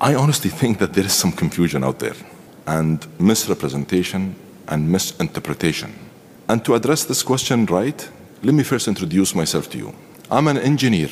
I honestly think that there is some confusion out there and misrepresentation and misinterpretation. And to address this question right, let me first introduce myself to you. I'm an engineer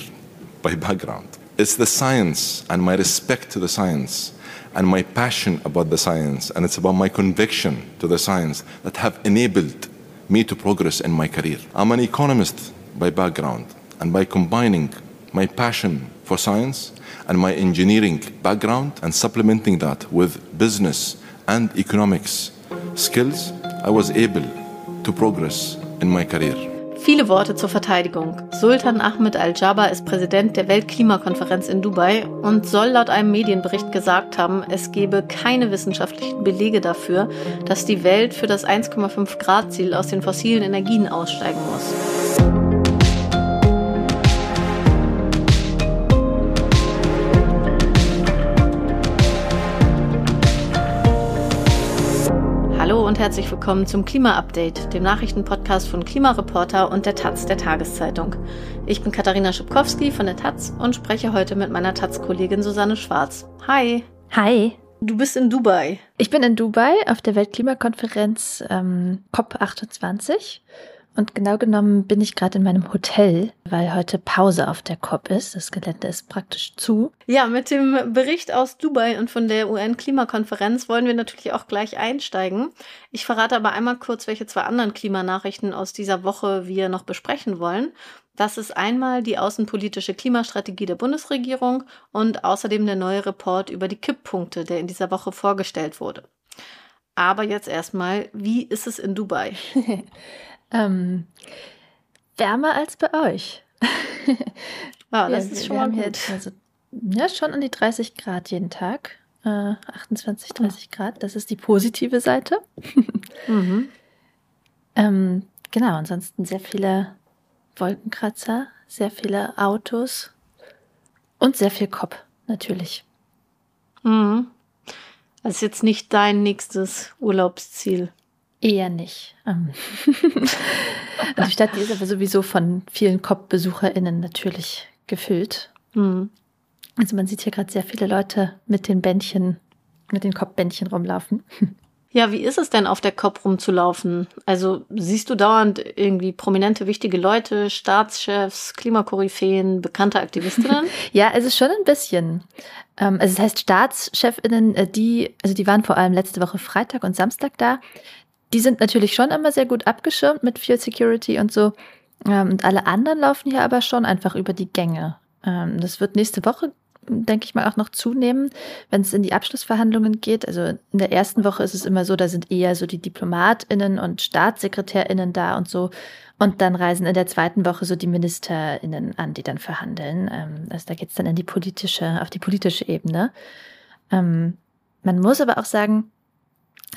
by background. It's the science and my respect to the science and my passion about the science and it's about my conviction to the science that have enabled me to progress in my career. I'm an economist by background and by combining my passion for science and my engineering background and supplementing that with business and economics skills, I was able to progress in my career. Viele Worte zur Verteidigung. Sultan Ahmed Al-Jaber ist Präsident der Weltklimakonferenz in Dubai und soll laut einem Medienbericht gesagt haben, es gebe keine wissenschaftlichen Belege dafür, dass die Welt für das 1,5 Grad Ziel aus den fossilen Energien aussteigen muss. Und herzlich willkommen zum Klima-Update, dem Nachrichtenpodcast von Klimareporter und der Taz der Tageszeitung. Ich bin Katharina Schipkowski von der Taz und spreche heute mit meiner Taz-Kollegin Susanne Schwarz. Hi. Hi. Du bist in Dubai. Ich bin in Dubai auf der Weltklimakonferenz ähm, COP28 und genau genommen bin ich gerade in meinem Hotel, weil heute Pause auf der COP ist. Das Gelände ist praktisch zu. Ja, mit dem Bericht aus Dubai und von der UN-Klimakonferenz wollen wir natürlich auch gleich einsteigen. Ich verrate aber einmal kurz, welche zwei anderen Klimanachrichten aus dieser Woche wir noch besprechen wollen. Das ist einmal die außenpolitische Klimastrategie der Bundesregierung und außerdem der neue Report über die Kipppunkte, der in dieser Woche vorgestellt wurde. Aber jetzt erstmal, wie ist es in Dubai? Ähm, wärmer als bei euch. wow, das ja, ist schon mal gut. Jetzt, also, ja, schon an die 30 Grad jeden Tag. Äh, 28, 30 oh. Grad. Das ist die positive Seite. mhm. ähm, genau, ansonsten sehr viele Wolkenkratzer, sehr viele Autos und sehr viel Kopf, natürlich. Mhm. Das ist jetzt nicht dein nächstes Urlaubsziel. Eher nicht. Ähm. die Stadt die ist aber sowieso von vielen COP-BesucherInnen natürlich gefüllt. Mhm. Also man sieht hier gerade sehr viele Leute mit den Bändchen, mit den COP-Bändchen rumlaufen. Ja, wie ist es denn auf der COP rumzulaufen? Also siehst du dauernd irgendwie prominente, wichtige Leute, Staatschefs, Klimakoryphäen, bekannte Aktivistinnen? ja, es ist schon ein bisschen. Ähm, also es heißt Staatschefinnen, äh, die, also die waren vor allem letzte Woche Freitag und Samstag da die sind natürlich schon immer sehr gut abgeschirmt mit viel Security und so. Ähm, und alle anderen laufen hier aber schon einfach über die Gänge. Ähm, das wird nächste Woche, denke ich mal, auch noch zunehmen, wenn es in die Abschlussverhandlungen geht. Also in der ersten Woche ist es immer so, da sind eher so die DiplomatInnen und StaatssekretärInnen da und so. Und dann reisen in der zweiten Woche so die MinisterInnen an, die dann verhandeln. Ähm, also da geht es dann in die politische, auf die politische Ebene. man muss aber auch sagen,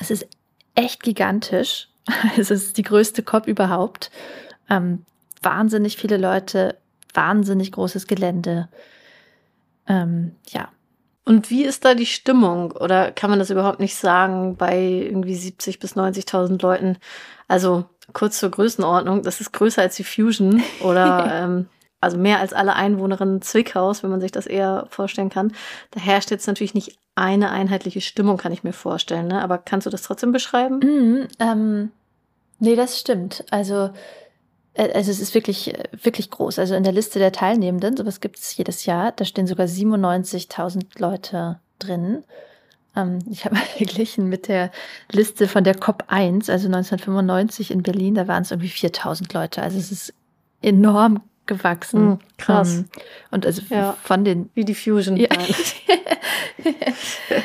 es ist echt gigantisch. Es ist die größte COP überhaupt. Ähm, wahnsinnig viele Leute, wahnsinnig großes Gelände. Ähm, ja. Und wie ist da die Stimmung? Oder kann man das überhaupt nicht sagen bei irgendwie 70 bis 90.000 Leuten? Also kurz zur Größenordnung, das ist größer als die Fusion oder ähm, also mehr als alle Einwohnerinnen Zwickhaus, wenn man sich das eher vorstellen kann. Da herrscht jetzt natürlich nicht eine einheitliche Stimmung, kann ich mir vorstellen. Ne? Aber kannst du das trotzdem beschreiben? Mhm, ähm, nee, das stimmt. Also, äh, also es ist wirklich, äh, wirklich groß. Also in der Liste der Teilnehmenden, sowas gibt es jedes Jahr, da stehen sogar 97.000 Leute drin. Ähm, ich habe mal verglichen mit der Liste von der COP1, also 1995 in Berlin, da waren es irgendwie 4.000 Leute. Also es ist enorm gewachsen. Mhm, krass. Um, und also ja, von den. Wie die Fusion. Ja.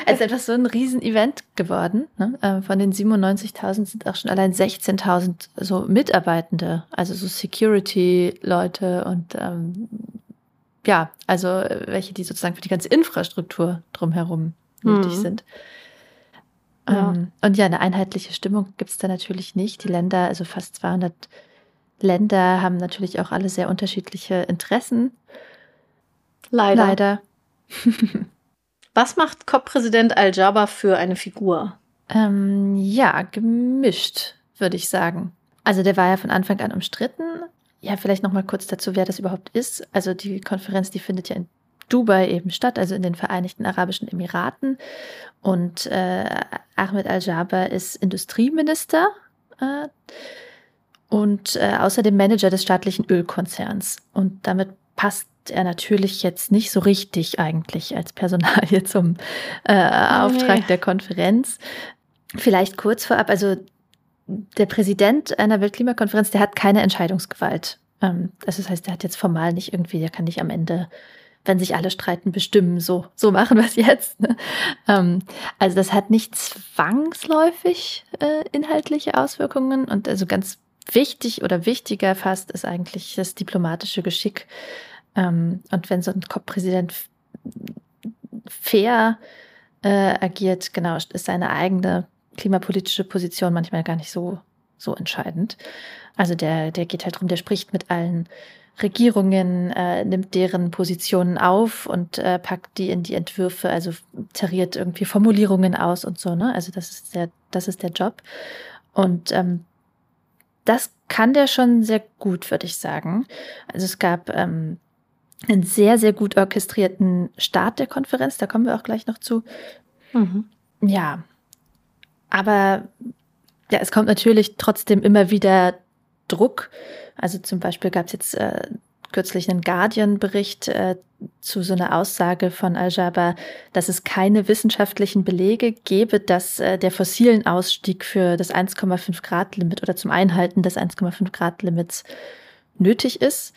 also einfach so ein Riesen-Event geworden. Ne? Äh, von den 97.000 sind auch schon allein 16.000 so Mitarbeitende, also so Security-Leute und ähm, ja, also welche, die sozusagen für die ganze Infrastruktur drumherum nötig mhm. sind. Ja. Ähm, und ja, eine einheitliche Stimmung gibt es da natürlich nicht. Die Länder, also fast 200 Länder haben natürlich auch alle sehr unterschiedliche Interessen. Leider. Leider. Was macht COP-Präsident Al-Jaber für eine Figur? Ähm, ja, gemischt, würde ich sagen. Also der war ja von Anfang an umstritten. Ja, vielleicht noch mal kurz dazu, wer das überhaupt ist. Also die Konferenz, die findet ja in Dubai eben statt, also in den Vereinigten Arabischen Emiraten. Und äh, Ahmed Al-Jaber ist Industrieminister äh, und äh, außerdem Manager des staatlichen Ölkonzerns. Und damit passt er natürlich jetzt nicht so richtig eigentlich als Personalie zum äh, Auftrag nee. der Konferenz. Vielleicht kurz vorab, also der Präsident einer Weltklimakonferenz, der hat keine Entscheidungsgewalt. Ähm, also das heißt, der hat jetzt formal nicht irgendwie, der kann nicht am Ende wenn sich alle streiten, bestimmen, so, so machen wir es jetzt. Ne? Ähm, also das hat nicht zwangsläufig äh, inhaltliche Auswirkungen und also ganz wichtig oder wichtiger fast ist eigentlich das diplomatische Geschick. Ähm, und wenn so ein COP-Präsident fair äh, agiert, genau, ist seine eigene klimapolitische Position manchmal gar nicht so, so entscheidend. Also der, der geht halt drum, der spricht mit allen Regierungen, äh, nimmt deren Positionen auf und äh, packt die in die Entwürfe, also tariert irgendwie Formulierungen aus und so, ne? Also das ist der, das ist der Job. Und ähm, das kann der schon sehr gut, würde ich sagen. Also es gab ähm, einen sehr, sehr gut orchestrierten Start der Konferenz, da kommen wir auch gleich noch zu. Mhm. Ja. Aber ja, es kommt natürlich trotzdem immer wieder Druck. Also zum Beispiel gab es jetzt äh, kürzlich einen Guardian-Bericht äh, zu so einer Aussage von Al-Jaber, dass es keine wissenschaftlichen Belege gäbe, dass äh, der fossilen Ausstieg für das 1,5 Grad-Limit oder zum Einhalten des 1,5 Grad-Limits nötig ist.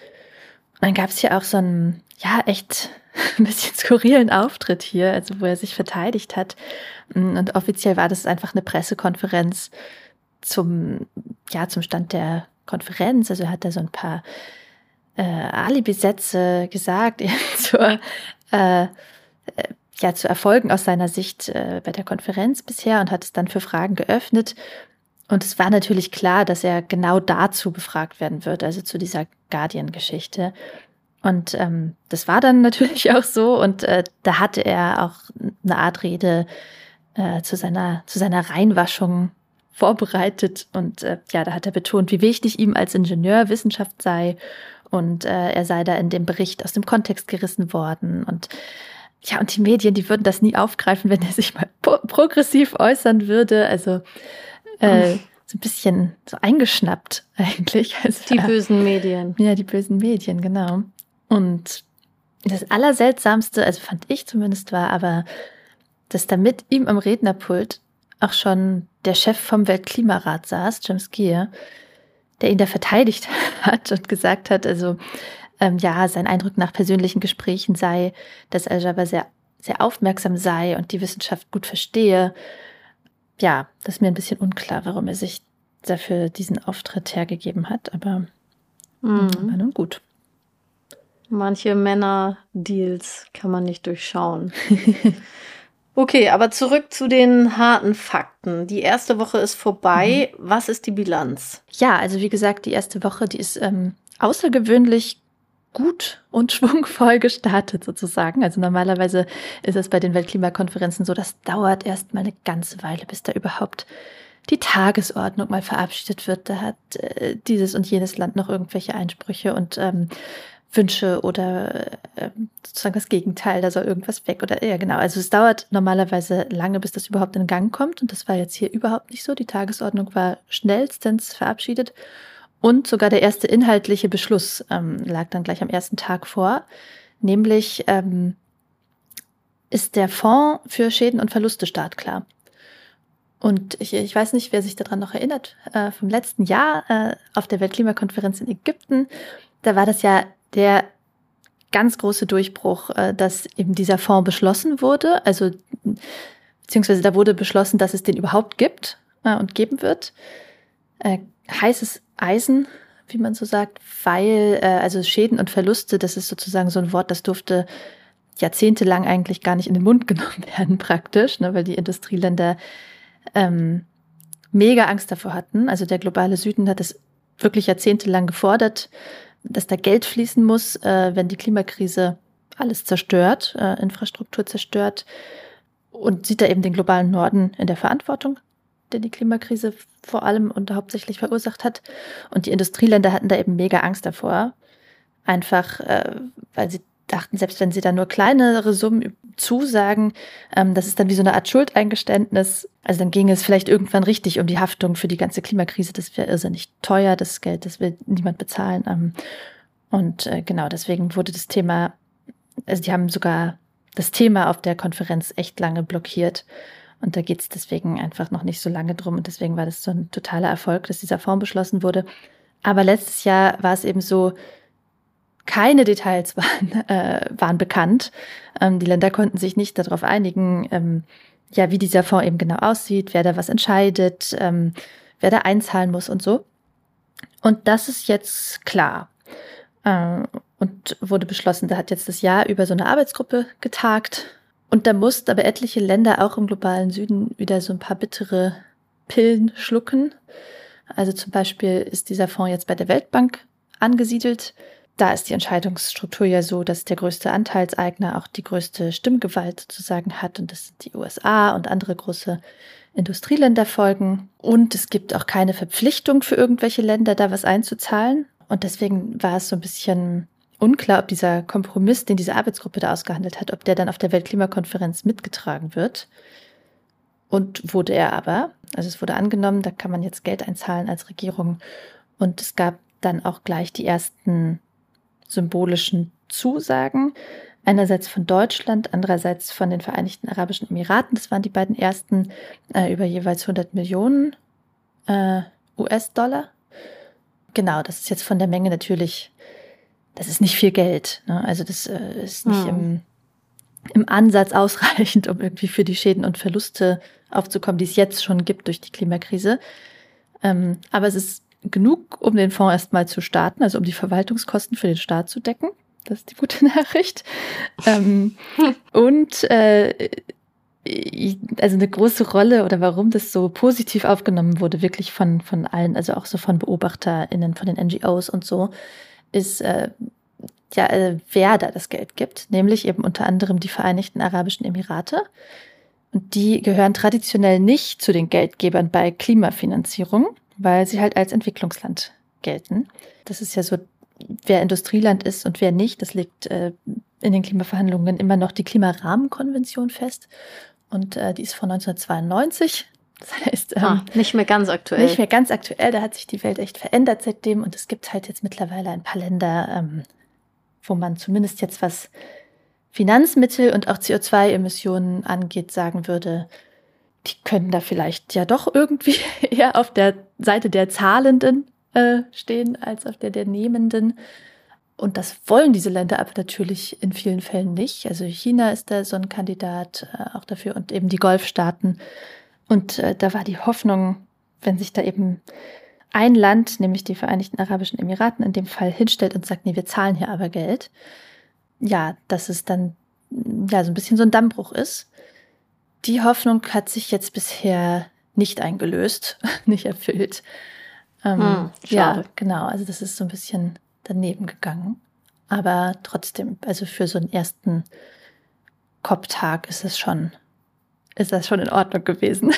Und dann gab es hier auch so einen, ja, echt ein bisschen skurrilen Auftritt hier, also wo er sich verteidigt hat. Und offiziell war das einfach eine Pressekonferenz zum, ja, zum Stand der Konferenz. Also er hat da so ein paar äh, Alibi-Sätze gesagt zur, äh, äh, ja, zu Erfolgen aus seiner Sicht äh, bei der Konferenz bisher und hat es dann für Fragen geöffnet. Und es war natürlich klar, dass er genau dazu befragt werden wird, also zu dieser Guardian-Geschichte. Und ähm, das war dann natürlich auch so. Und äh, da hatte er auch eine Art Rede äh, zu seiner zu seiner Reinwaschung vorbereitet. Und äh, ja, da hat er betont, wie wichtig ihm als Ingenieur Wissenschaft sei. Und äh, er sei da in dem Bericht aus dem Kontext gerissen worden. Und ja, und die Medien, die würden das nie aufgreifen, wenn er sich mal progressiv äußern würde. Also äh, so ein bisschen so eingeschnappt eigentlich. Also, die bösen Medien. Ja, die bösen Medien, genau. Und das Allerseltsamste, also fand ich zumindest, war aber, dass da mit ihm am Rednerpult auch schon der Chef vom Weltklimarat saß, James Gear, der ihn da verteidigt hat und gesagt hat, also ähm, ja, sein Eindruck nach persönlichen Gesprächen sei, dass Al-Jaber sehr, sehr aufmerksam sei und die Wissenschaft gut verstehe. Ja, das ist mir ein bisschen unklar, warum er sich dafür diesen Auftritt hergegeben hat, aber mhm. war nun gut. Manche Männer-Deals kann man nicht durchschauen. Okay, aber zurück zu den harten Fakten. Die erste Woche ist vorbei. Mhm. Was ist die Bilanz? Ja, also wie gesagt, die erste Woche, die ist ähm, außergewöhnlich gut und schwungvoll gestartet sozusagen. Also normalerweise ist es bei den Weltklimakonferenzen so, das dauert erst mal eine ganze Weile, bis da überhaupt die Tagesordnung mal verabschiedet wird. Da hat äh, dieses und jenes Land noch irgendwelche Einsprüche und ähm, Wünsche oder äh, sozusagen das Gegenteil, da soll irgendwas weg oder ja genau. Also es dauert normalerweise lange, bis das überhaupt in Gang kommt und das war jetzt hier überhaupt nicht so. Die Tagesordnung war schnellstens verabschiedet und sogar der erste inhaltliche Beschluss ähm, lag dann gleich am ersten Tag vor, nämlich ähm, ist der Fonds für Schäden und Verluste startklar. Und ich, ich weiß nicht, wer sich daran noch erinnert, äh, vom letzten Jahr äh, auf der Weltklimakonferenz in Ägypten, da war das ja der ganz große Durchbruch, äh, dass eben dieser Fonds beschlossen wurde. Also beziehungsweise da wurde beschlossen, dass es den überhaupt gibt äh, und geben wird. Äh, heißes Eisen, wie man so sagt, weil also Schäden und Verluste, das ist sozusagen so ein Wort, das durfte jahrzehntelang eigentlich gar nicht in den Mund genommen werden praktisch, ne, weil die Industrieländer ähm, mega Angst davor hatten. Also der globale Süden hat es wirklich jahrzehntelang gefordert, dass da Geld fließen muss, äh, wenn die Klimakrise alles zerstört, äh, Infrastruktur zerstört und sieht da eben den globalen Norden in der Verantwortung, der die Klimakrise vor allem und hauptsächlich verursacht hat. Und die Industrieländer hatten da eben mega Angst davor, einfach äh, weil sie dachten, selbst wenn sie da nur kleinere Summen zusagen, ähm, das ist dann wie so eine Art Schuldeingeständnis. Also dann ging es vielleicht irgendwann richtig um die Haftung für die ganze Klimakrise. Das wäre irrsinnig teuer, das Geld, das will niemand bezahlen. Ähm, und äh, genau deswegen wurde das Thema, also die haben sogar das Thema auf der Konferenz echt lange blockiert. Und da geht es deswegen einfach noch nicht so lange drum. Und deswegen war das so ein totaler Erfolg, dass dieser Fonds beschlossen wurde. Aber letztes Jahr war es eben so, keine Details waren, äh, waren bekannt. Ähm, die Länder konnten sich nicht darauf einigen, ähm, ja, wie dieser Fonds eben genau aussieht, wer da was entscheidet, ähm, wer da einzahlen muss und so. Und das ist jetzt klar. Äh, und wurde beschlossen, da hat jetzt das Jahr über so eine Arbeitsgruppe getagt. Und da mussten aber etliche Länder auch im globalen Süden wieder so ein paar bittere Pillen schlucken. Also zum Beispiel ist dieser Fonds jetzt bei der Weltbank angesiedelt. Da ist die Entscheidungsstruktur ja so, dass der größte Anteilseigner auch die größte Stimmgewalt sozusagen hat und das sind die USA und andere große Industrieländer folgen. Und es gibt auch keine Verpflichtung für irgendwelche Länder, da was einzuzahlen. Und deswegen war es so ein bisschen unklar, ob dieser Kompromiss, den diese Arbeitsgruppe da ausgehandelt hat, ob der dann auf der Weltklimakonferenz mitgetragen wird. Und wurde er aber. Also es wurde angenommen, da kann man jetzt Geld einzahlen als Regierung. Und es gab dann auch gleich die ersten symbolischen Zusagen. Einerseits von Deutschland, andererseits von den Vereinigten Arabischen Emiraten. Das waren die beiden ersten äh, über jeweils 100 Millionen äh, US-Dollar. Genau, das ist jetzt von der Menge natürlich, das ist nicht viel Geld. Ne? Also das äh, ist nicht hm. im, im Ansatz ausreichend, um irgendwie für die Schäden und Verluste aufzukommen, die es jetzt schon gibt durch die Klimakrise. Ähm, aber es ist genug, um den Fonds erstmal zu starten, also um die Verwaltungskosten für den Staat zu decken. Das ist die gute Nachricht. ähm, und äh, also eine große Rolle oder warum das so positiv aufgenommen wurde, wirklich von, von allen, also auch so von BeobachterInnen, von den NGOs und so, ist äh, ja, äh, wer da das Geld gibt, nämlich eben unter anderem die Vereinigten Arabischen Emirate. Und die gehören traditionell nicht zu den Geldgebern bei Klimafinanzierung, weil sie halt als Entwicklungsland gelten. Das ist ja so, wer Industrieland ist und wer nicht, das liegt äh, in den Klimaverhandlungen immer noch die Klimarahmenkonvention fest. Und äh, die ist von 1992. Das heißt, ähm, ah, nicht mehr ganz aktuell. Nicht mehr ganz aktuell. Da hat sich die Welt echt verändert seitdem. Und es gibt halt jetzt mittlerweile ein paar Länder, ähm, wo man zumindest jetzt was Finanzmittel und auch CO2-Emissionen angeht, sagen würde, die können da vielleicht ja doch irgendwie eher auf der Seite der Zahlenden äh, stehen als auf der der Nehmenden. Und das wollen diese Länder aber natürlich in vielen Fällen nicht. Also China ist da so ein Kandidat äh, auch dafür und eben die Golfstaaten. Und äh, da war die Hoffnung, wenn sich da eben ein Land, nämlich die Vereinigten Arabischen Emiraten in dem Fall hinstellt und sagt, nee, wir zahlen hier aber Geld, ja, dass es dann ja so ein bisschen so ein Dammbruch ist. Die Hoffnung hat sich jetzt bisher nicht eingelöst, nicht erfüllt. Ähm, hm, ja, genau. Also das ist so ein bisschen daneben gegangen. Aber trotzdem, also für so einen ersten Kopftag ist es schon, ist das schon in Ordnung gewesen.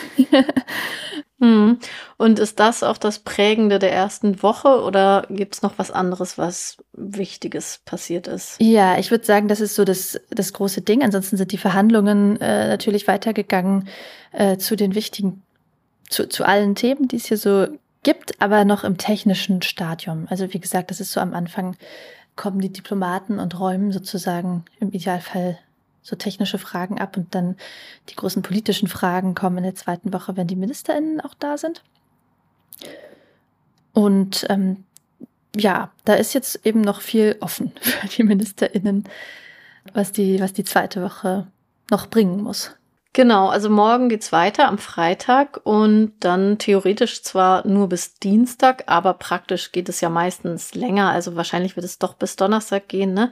hm. Und ist das auch das Prägende der ersten Woche oder gibt es noch was anderes, was Wichtiges passiert ist? Ja, ich würde sagen, das ist so das, das große Ding. Ansonsten sind die Verhandlungen äh, natürlich weitergegangen äh, zu den wichtigen, zu, zu allen Themen, die es hier so gibt, aber noch im technischen Stadium. Also wie gesagt, das ist so am Anfang kommen die Diplomaten und räumen sozusagen im Idealfall so technische Fragen ab und dann die großen politischen Fragen kommen in der zweiten Woche, wenn die MinisterInnen auch da sind. Und ähm, ja, da ist jetzt eben noch viel offen für die MinisterInnen, was die, was die zweite Woche noch bringen muss. Genau, also morgen geht's weiter am Freitag und dann theoretisch zwar nur bis Dienstag, aber praktisch geht es ja meistens länger, also wahrscheinlich wird es doch bis Donnerstag gehen, ne?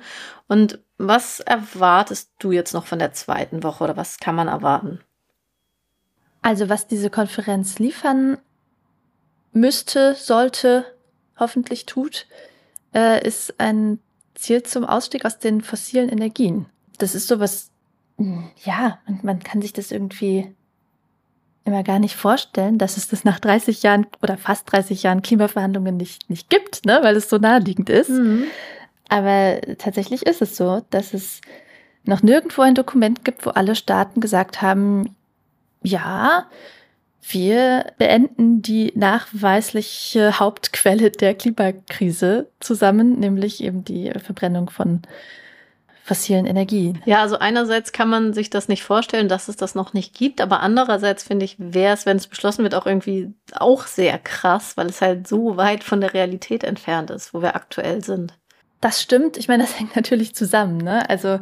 Und was erwartest du jetzt noch von der zweiten Woche oder was kann man erwarten? Also, was diese Konferenz liefern müsste, sollte, hoffentlich tut, äh, ist ein Ziel zum Ausstieg aus den fossilen Energien. Das ist sowas ja, man, man kann sich das irgendwie immer gar nicht vorstellen, dass es das nach 30 Jahren oder fast 30 Jahren Klimaverhandlungen nicht, nicht gibt, ne? weil es so naheliegend ist. Mhm. Aber tatsächlich ist es so, dass es noch nirgendwo ein Dokument gibt, wo alle Staaten gesagt haben, ja, wir beenden die nachweisliche Hauptquelle der Klimakrise zusammen, nämlich eben die Verbrennung von fossilen Energien. Ja, also einerseits kann man sich das nicht vorstellen, dass es das noch nicht gibt, aber andererseits finde ich, wäre es, wenn es beschlossen wird, auch irgendwie auch sehr krass, weil es halt so weit von der Realität entfernt ist, wo wir aktuell sind. Das stimmt. Ich meine, das hängt natürlich zusammen. Ne? Also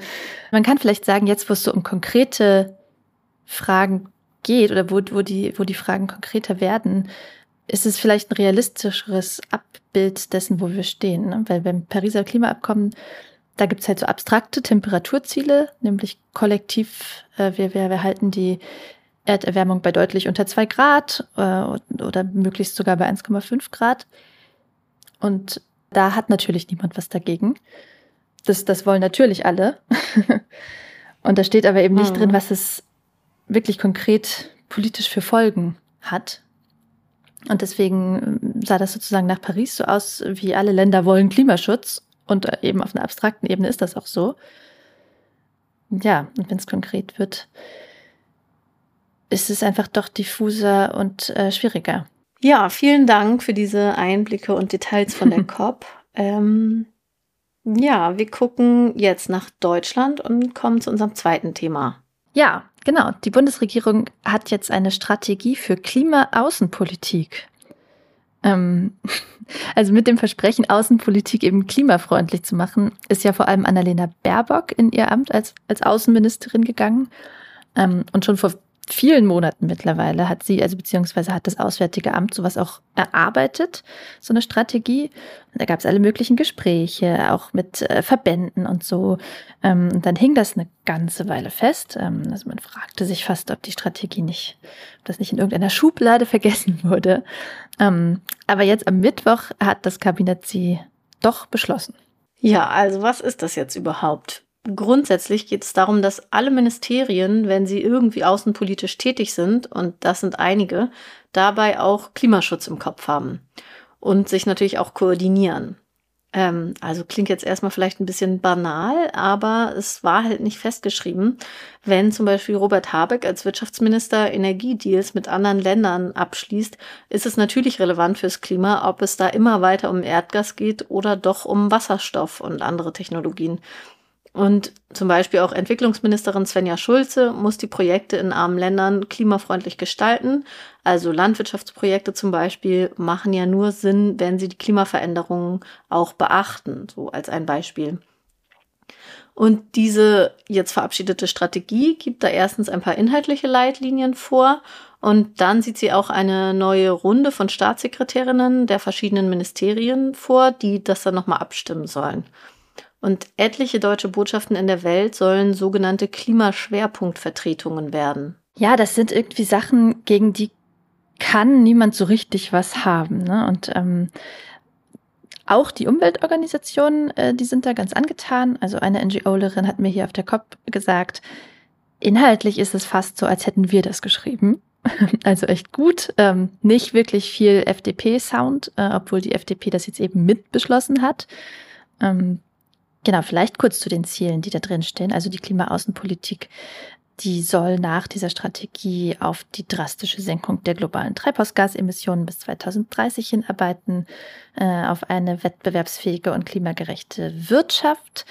man kann vielleicht sagen, jetzt wo es so um konkrete Fragen geht oder wo, wo, die, wo die Fragen konkreter werden, ist es vielleicht ein realistischeres Abbild dessen, wo wir stehen. Ne? Weil beim Pariser Klimaabkommen da gibt's halt so abstrakte Temperaturziele, nämlich kollektiv, äh, wir, wir, wir halten die Erderwärmung bei deutlich unter zwei Grad äh, oder möglichst sogar bei 1,5 Grad. Und da hat natürlich niemand was dagegen. Das, das wollen natürlich alle. Und da steht aber eben nicht mhm. drin, was es wirklich konkret politisch für Folgen hat. Und deswegen äh, sah das sozusagen nach Paris so aus, wie alle Länder wollen Klimaschutz und äh, eben auf einer abstrakten Ebene ist das auch so. Ja, und wenn es konkret wird, ist es einfach doch diffuser und äh, schwieriger. Ja, vielen Dank für diese Einblicke und Details von der COP. Ähm, ja, wir gucken jetzt nach Deutschland und kommen zu unserem zweiten Thema. Ja, genau. Die Bundesregierung hat jetzt eine Strategie für Klimaaußenpolitik. Ähm, also mit dem Versprechen, Außenpolitik eben klimafreundlich zu machen, ist ja vor allem Annalena Baerbock in ihr Amt als, als Außenministerin gegangen. Ähm, und schon vor vielen Monaten mittlerweile hat sie, also beziehungsweise hat das Auswärtige Amt sowas auch erarbeitet, so eine Strategie. Und da gab es alle möglichen Gespräche, auch mit äh, Verbänden und so. Ähm, und dann hing das eine ganze Weile fest. Ähm, also man fragte sich fast, ob die Strategie nicht, ob das nicht in irgendeiner Schublade vergessen wurde. Ähm, aber jetzt am Mittwoch hat das Kabinett sie doch beschlossen. Ja, also was ist das jetzt überhaupt? Grundsätzlich geht es darum, dass alle Ministerien, wenn sie irgendwie außenpolitisch tätig sind, und das sind einige, dabei auch Klimaschutz im Kopf haben und sich natürlich auch koordinieren. Ähm, also klingt jetzt erstmal vielleicht ein bisschen banal, aber es war halt nicht festgeschrieben. Wenn zum Beispiel Robert Habeck als Wirtschaftsminister Energiedeals mit anderen Ländern abschließt, ist es natürlich relevant fürs Klima, ob es da immer weiter um Erdgas geht oder doch um Wasserstoff und andere Technologien. Und zum Beispiel auch Entwicklungsministerin Svenja Schulze muss die Projekte in armen Ländern klimafreundlich gestalten. Also Landwirtschaftsprojekte zum Beispiel machen ja nur Sinn, wenn sie die Klimaveränderungen auch beachten, so als ein Beispiel. Und diese jetzt verabschiedete Strategie gibt da erstens ein paar inhaltliche Leitlinien vor und dann sieht sie auch eine neue Runde von Staatssekretärinnen der verschiedenen Ministerien vor, die das dann nochmal abstimmen sollen. Und etliche deutsche Botschaften in der Welt sollen sogenannte Klimaschwerpunktvertretungen werden. Ja, das sind irgendwie Sachen, gegen die kann niemand so richtig was haben. Ne? Und ähm, auch die Umweltorganisationen, äh, die sind da ganz angetan. Also eine NGO-Lerin hat mir hier auf der COP gesagt, inhaltlich ist es fast so, als hätten wir das geschrieben. Also echt gut. Ähm, nicht wirklich viel FDP-Sound, äh, obwohl die FDP das jetzt eben mitbeschlossen hat. Ähm, Genau, vielleicht kurz zu den Zielen, die da drin stehen. Also die Klimaaußenpolitik, die soll nach dieser Strategie auf die drastische Senkung der globalen Treibhausgasemissionen bis 2030 hinarbeiten, äh, auf eine wettbewerbsfähige und klimagerechte Wirtschaft.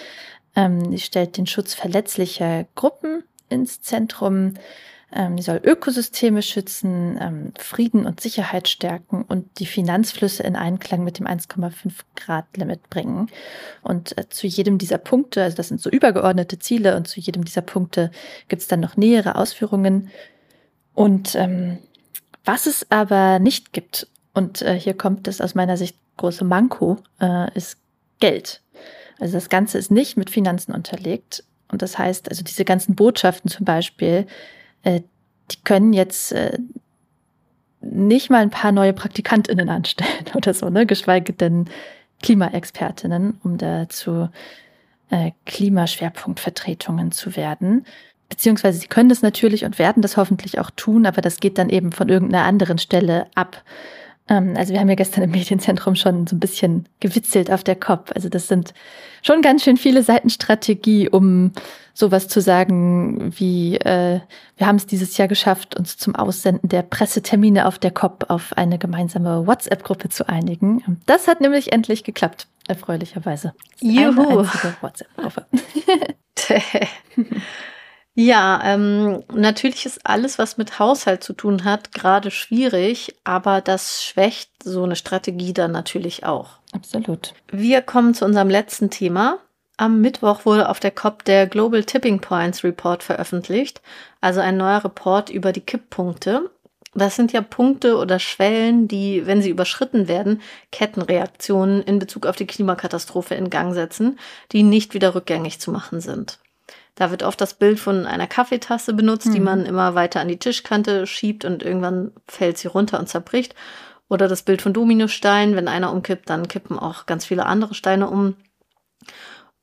Ähm, die stellt den Schutz verletzlicher Gruppen ins Zentrum die soll Ökosysteme schützen, ähm, Frieden und Sicherheit stärken und die Finanzflüsse in Einklang mit dem 1,5 Grad Limit bringen. Und äh, zu jedem dieser Punkte, also das sind so übergeordnete Ziele und zu jedem dieser Punkte gibt es dann noch nähere Ausführungen. Und ähm, was es aber nicht gibt, und äh, hier kommt das aus meiner Sicht große Manko, äh, ist Geld. Also das Ganze ist nicht mit Finanzen unterlegt. Und das heißt, also diese ganzen Botschaften zum Beispiel, äh, die können jetzt äh, nicht mal ein paar neue PraktikantInnen anstellen oder so, ne? Geschweige denn Klimaexpertinnen, um da zu äh, Klimaschwerpunktvertretungen zu werden. Beziehungsweise sie können das natürlich und werden das hoffentlich auch tun, aber das geht dann eben von irgendeiner anderen Stelle ab. Ähm, also wir haben ja gestern im Medienzentrum schon so ein bisschen gewitzelt auf der Kopf. Also das sind schon ganz schön viele Seiten Strategie, um sowas zu sagen wie, äh, wir haben es dieses Jahr geschafft, uns zum Aussenden der Pressetermine auf der COP auf eine gemeinsame WhatsApp-Gruppe zu einigen. Das hat nämlich endlich geklappt, erfreulicherweise. Juhu. WhatsApp-Gruppe. Ja, ähm, natürlich ist alles, was mit Haushalt zu tun hat, gerade schwierig, aber das schwächt so eine Strategie dann natürlich auch. Absolut. Wir kommen zu unserem letzten Thema. Am Mittwoch wurde auf der COP der Global Tipping Points Report veröffentlicht, also ein neuer Report über die Kipppunkte. Das sind ja Punkte oder Schwellen, die, wenn sie überschritten werden, Kettenreaktionen in Bezug auf die Klimakatastrophe in Gang setzen, die nicht wieder rückgängig zu machen sind. Da wird oft das Bild von einer Kaffeetasse benutzt, mhm. die man immer weiter an die Tischkante schiebt und irgendwann fällt sie runter und zerbricht. Oder das Bild von Dominosteinen, wenn einer umkippt, dann kippen auch ganz viele andere Steine um.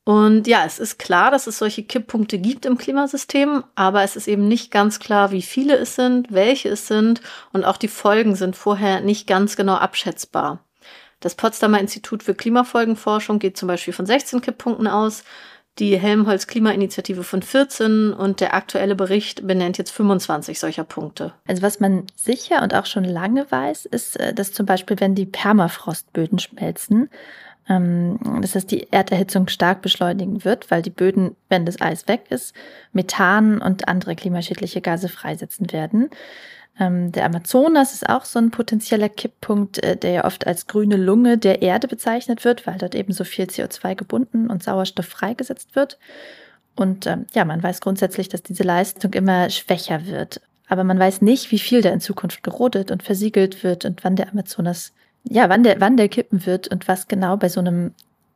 Und ja, es ist klar, dass es solche Kipppunkte gibt im Klimasystem, aber es ist eben nicht ganz klar, wie viele es sind, welche es sind und auch die Folgen sind vorher nicht ganz genau abschätzbar. Das Potsdamer Institut für Klimafolgenforschung geht zum Beispiel von 16 Kipppunkten aus die Helmholtz Klimainitiative von 14 und der aktuelle Bericht benennt jetzt 25 solcher Punkte. Also was man sicher und auch schon lange weiß, ist, äh, dass zum Beispiel, wenn die Permafrostböden schmelzen, dass das die Erderhitzung stark beschleunigen wird, weil die Böden, wenn das Eis weg ist, Methan und andere klimaschädliche Gase freisetzen werden. Ähm, der Amazonas ist auch so ein potenzieller Kipppunkt, äh, der ja oft als grüne Lunge der Erde bezeichnet wird, weil dort eben so viel CO2 gebunden und Sauerstoff freigesetzt wird. Und ähm, ja, man weiß grundsätzlich, dass diese Leistung immer schwächer wird. Aber man weiß nicht, wie viel da in Zukunft gerodet und versiegelt wird und wann der Amazonas, ja, wann der, wann der kippen wird und was genau bei so einem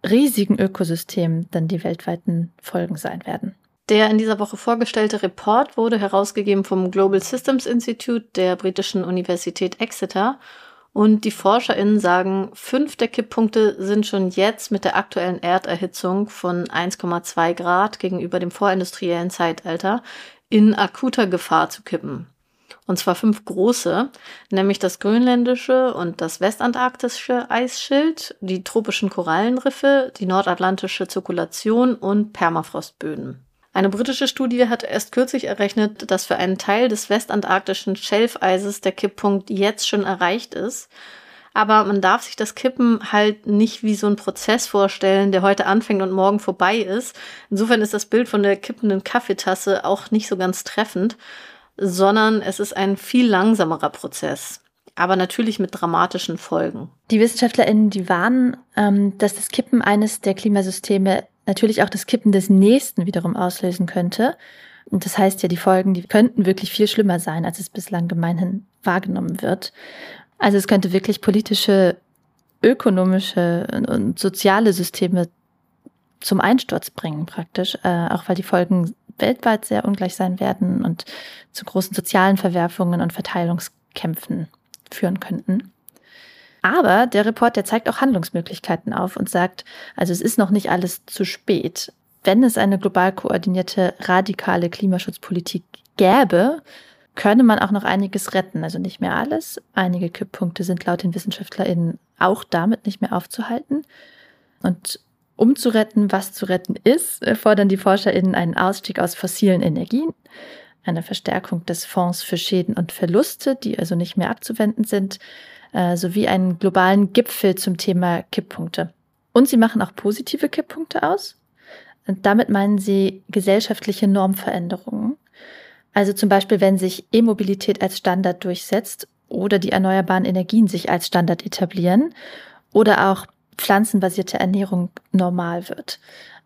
riesigen Ökosystem dann die weltweiten Folgen sein werden. Der in dieser Woche vorgestellte Report wurde herausgegeben vom Global Systems Institute der britischen Universität Exeter. Und die ForscherInnen sagen, fünf der Kipppunkte sind schon jetzt mit der aktuellen Erderhitzung von 1,2 Grad gegenüber dem vorindustriellen Zeitalter in akuter Gefahr zu kippen. Und zwar fünf große, nämlich das grönländische und das westantarktische Eisschild, die tropischen Korallenriffe, die nordatlantische Zirkulation und Permafrostböden. Eine britische Studie hat erst kürzlich errechnet, dass für einen Teil des westantarktischen Schelfeises der Kipppunkt jetzt schon erreicht ist. Aber man darf sich das Kippen halt nicht wie so ein Prozess vorstellen, der heute anfängt und morgen vorbei ist. Insofern ist das Bild von der kippenden Kaffeetasse auch nicht so ganz treffend, sondern es ist ein viel langsamerer Prozess aber natürlich mit dramatischen Folgen. Die WissenschaftlerInnen, die warnen, ähm, dass das Kippen eines der Klimasysteme natürlich auch das Kippen des nächsten wiederum auslösen könnte. Und das heißt ja, die Folgen, die könnten wirklich viel schlimmer sein, als es bislang gemeinhin wahrgenommen wird. Also es könnte wirklich politische, ökonomische und soziale Systeme zum Einsturz bringen praktisch, äh, auch weil die Folgen weltweit sehr ungleich sein werden und zu großen sozialen Verwerfungen und Verteilungskämpfen führen könnten. Aber der Report, der zeigt auch Handlungsmöglichkeiten auf und sagt, also es ist noch nicht alles zu spät. Wenn es eine global koordinierte, radikale Klimaschutzpolitik gäbe, könne man auch noch einiges retten. Also nicht mehr alles. Einige Kipppunkte sind laut den WissenschaftlerInnen auch damit nicht mehr aufzuhalten. Und um zu retten, was zu retten ist, fordern die ForscherInnen einen Ausstieg aus fossilen Energien, eine Verstärkung des Fonds für Schäden und Verluste, die also nicht mehr abzuwenden sind, äh, sowie einen globalen Gipfel zum Thema Kipppunkte. Und sie machen auch positive Kipppunkte aus. Und damit meinen sie gesellschaftliche Normveränderungen. Also zum Beispiel, wenn sich E-Mobilität als Standard durchsetzt oder die erneuerbaren Energien sich als Standard etablieren oder auch pflanzenbasierte Ernährung normal wird,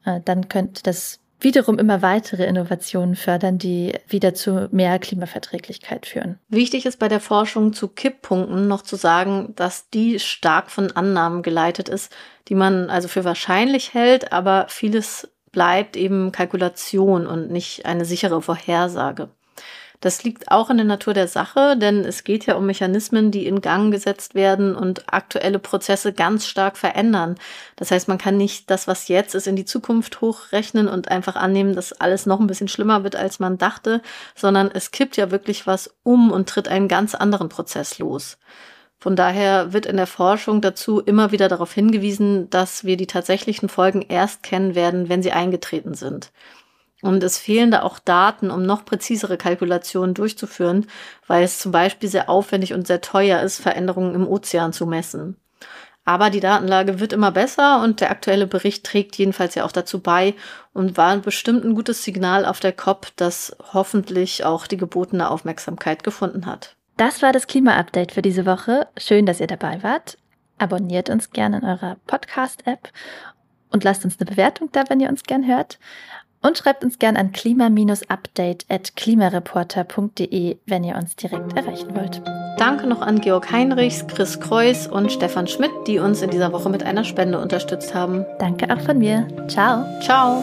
äh, dann könnte das wiederum immer weitere Innovationen fördern, die wieder zu mehr Klimaverträglichkeit führen. Wichtig ist bei der Forschung zu Kipppunkten noch zu sagen, dass die stark von Annahmen geleitet ist, die man also für wahrscheinlich hält, aber vieles bleibt eben Kalkulation und nicht eine sichere Vorhersage. Das liegt auch in der Natur der Sache, denn es geht ja um Mechanismen, die in Gang gesetzt werden und aktuelle Prozesse ganz stark verändern. Das heißt, man kann nicht das, was jetzt ist, in die Zukunft hochrechnen und einfach annehmen, dass alles noch ein bisschen schlimmer wird, als man dachte, sondern es kippt ja wirklich was um und tritt einen ganz anderen Prozess los. Von daher wird in der Forschung dazu immer wieder darauf hingewiesen, dass wir die tatsächlichen Folgen erst kennen werden, wenn sie eingetreten sind. Und es fehlen da auch Daten, um noch präzisere Kalkulationen durchzuführen, weil es zum Beispiel sehr aufwendig und sehr teuer ist, Veränderungen im Ozean zu messen. Aber die Datenlage wird immer besser und der aktuelle Bericht trägt jedenfalls ja auch dazu bei und war bestimmt ein gutes Signal auf der COP, das hoffentlich auch die gebotene Aufmerksamkeit gefunden hat. Das war das Klima-Update für diese Woche. Schön, dass ihr dabei wart. Abonniert uns gerne in eurer Podcast-App und lasst uns eine Bewertung da, wenn ihr uns gern hört. Und schreibt uns gern an klima-update at klimareporter.de, wenn ihr uns direkt erreichen wollt. Danke noch an Georg Heinrichs, Chris Kreuz und Stefan Schmidt, die uns in dieser Woche mit einer Spende unterstützt haben. Danke auch von mir. Ciao. Ciao.